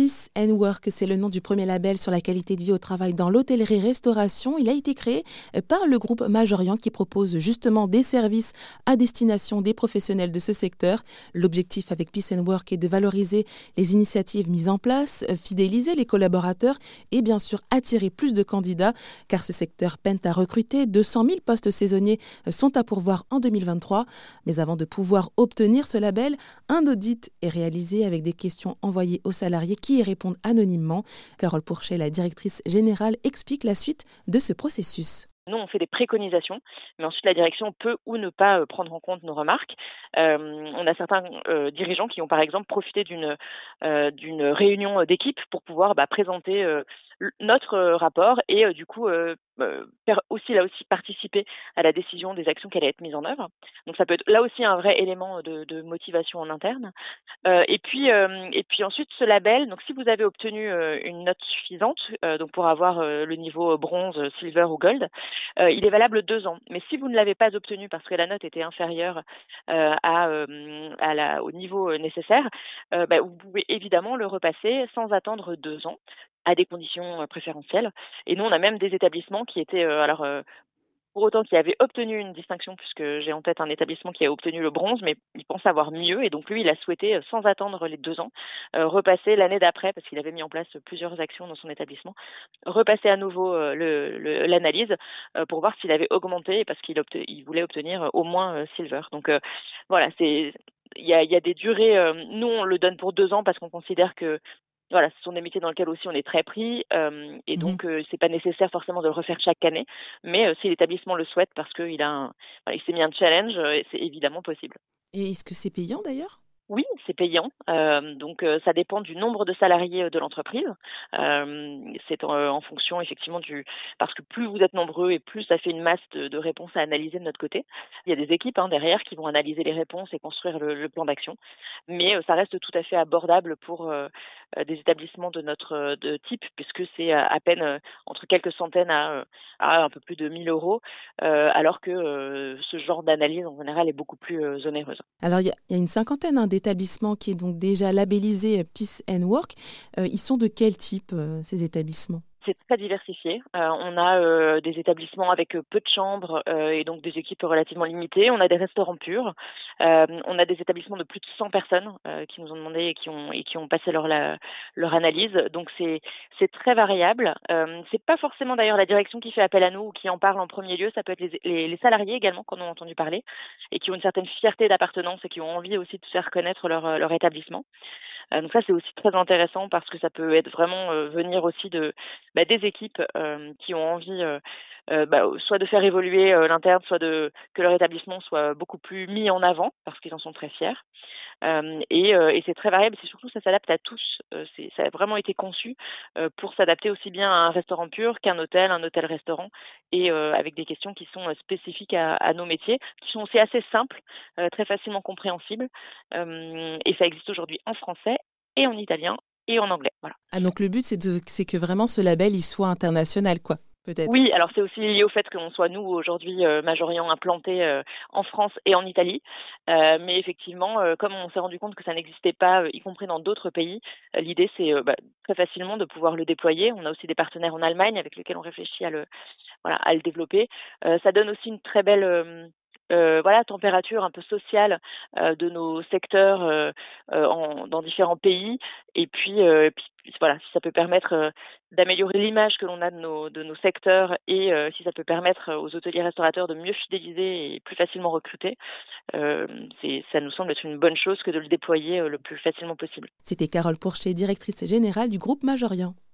Peace and Work, c'est le nom du premier label sur la qualité de vie au travail dans l'hôtellerie-restauration. Il a été créé euh, par le groupe Majorian qui propose justement des services à destination des professionnels de ce secteur. L'objectif avec Peace and Work est de valoriser les initiatives mises en place, euh, fidéliser les collaborateurs et bien sûr attirer plus de candidats car ce secteur peine à recruter. 200 000 postes saisonniers euh, sont à pourvoir en 2023. Mais avant de pouvoir obtenir ce label, un audit est réalisé avec des questions envoyées aux salariés qui y répondent anonymement. Carole Pourchet, la directrice générale, explique la suite de ce processus. Nous, on fait des préconisations, mais ensuite la direction peut ou ne pas euh, prendre en compte nos remarques. Euh, on a certains euh, dirigeants qui ont par exemple profité d'une d'une réunion d'équipe pour pouvoir bah, présenter notre rapport et du coup aussi là aussi participer à la décision des actions qui allaient être mises en œuvre. Donc ça peut être là aussi un vrai élément de, motivation en interne. Euh, et puis et puis ensuite ce label. Donc si vous avez obtenu une note suffisante, donc pour avoir le niveau bronze, silver ou gold, il est valable deux ans. Mais si vous ne l'avez pas obtenu parce que la note était inférieure à, au niveau nécessaire, bah, vous pouvez évidemment le repasser sans attendre deux ans à des conditions préférentielles. Et nous, on a même des établissements qui étaient, alors pour autant qui avaient obtenu une distinction, puisque j'ai en tête un établissement qui a obtenu le bronze, mais il pense avoir mieux, et donc lui, il a souhaité, sans attendre les deux ans, repasser l'année d'après, parce qu'il avait mis en place plusieurs actions dans son établissement, repasser à nouveau l'analyse pour voir s'il avait augmenté, parce qu'il il voulait obtenir au moins silver. Donc voilà, c'est il y a, des durées. nous, on le donne pour deux ans parce qu'on considère que voilà, ce sont des métiers dans lesquels aussi on est très pris euh, et mmh donc euh, c'est pas nécessaire forcément de le refaire chaque année, mais euh, si l'établissement le souhaite parce qu'il a un, il s'est mis un challenge, c'est évidemment possible. Et est-ce que c'est payant d'ailleurs? Oui, c'est payant. Euh, donc euh, ça dépend du nombre de salariés de l'entreprise. Euh, c'est en, fonction effectivement du parce que plus vous êtes nombreux et plus ça fait une masse de, réponses à analyser de notre côté. Il y a des équipes hein, derrière qui vont analyser les réponses et construire le, plan d'action. Mais ça reste tout à fait abordable pour des établissements de notre de type puisque c'est à peine entre quelques centaines à, un peu plus de 1000 euros, alors que ce genre d'analyse en général est beaucoup plus onéreuse. Alors il y, a une cinquantaine hein, établissement qui est donc déjà labellisé Peace and Work. Euh, ils sont de quel type, euh, ces établissements? Très diversifié. Euh, on a euh, des établissements avec euh, peu de chambres et donc des équipes relativement limitées. On a des restaurants purs. on a des établissements de plus de 100 personnes qui nous ont demandé et qui ont passé leur leur analyse. Donc c'est très variable. c'est pas forcément d'ailleurs la direction qui fait appel à nous ou qui en parle en premier lieu. Ça peut être les, salariés également qu'on a entendu parler et qui ont une certaine fierté d'appartenance et qui ont envie aussi de faire connaître leur établissement. Donc ça c'est aussi très intéressant parce que ça peut être vraiment venir aussi de bah, des équipes euh, qui ont envie euh, euh, bah, soit de faire évoluer l'interne, soit de que leur établissement soit beaucoup plus mis en avant parce qu'ils en sont très fiers. et, et c'est très variable. C'est surtout ça s'adapte à tous. c'est ça a vraiment été conçu pour s'adapter aussi bien à un restaurant pur qu'un hôtel, un hôtel-restaurant, et avec des questions qui sont spécifiques à, à, nos métiers, qui sont aussi assez simples, très facilement compréhensibles. et ça existe aujourd'hui en français et en italien et en anglais. Voilà. Ah, donc le but, c'est que vraiment ce label il soit international, quoi. Peut-être. Oui, alors c'est aussi lié au fait qu'on soit nous aujourd'hui euh, majoriant implantés euh, en France et en Italie, euh, mais effectivement, comme on s'est rendu compte que ça n'existait pas, y compris dans d'autres pays, l'idée c'est bah, très facilement de pouvoir le déployer. On a aussi des partenaires en Allemagne avec lesquels on réfléchit à le voilà à le développer. ça donne aussi une très belle euh, voilà température un peu sociale euh, de nos secteurs euh, dans différents pays et puis, voilà si ça peut permettre d'améliorer l'image que l'on a de nos, secteurs et si ça peut permettre aux hôteliers restaurateurs de mieux fidéliser et plus facilement recruter ça nous semble être une bonne chose que de le déployer le plus facilement possible. C'était Carole Pourchet, directrice générale du groupe Majorian.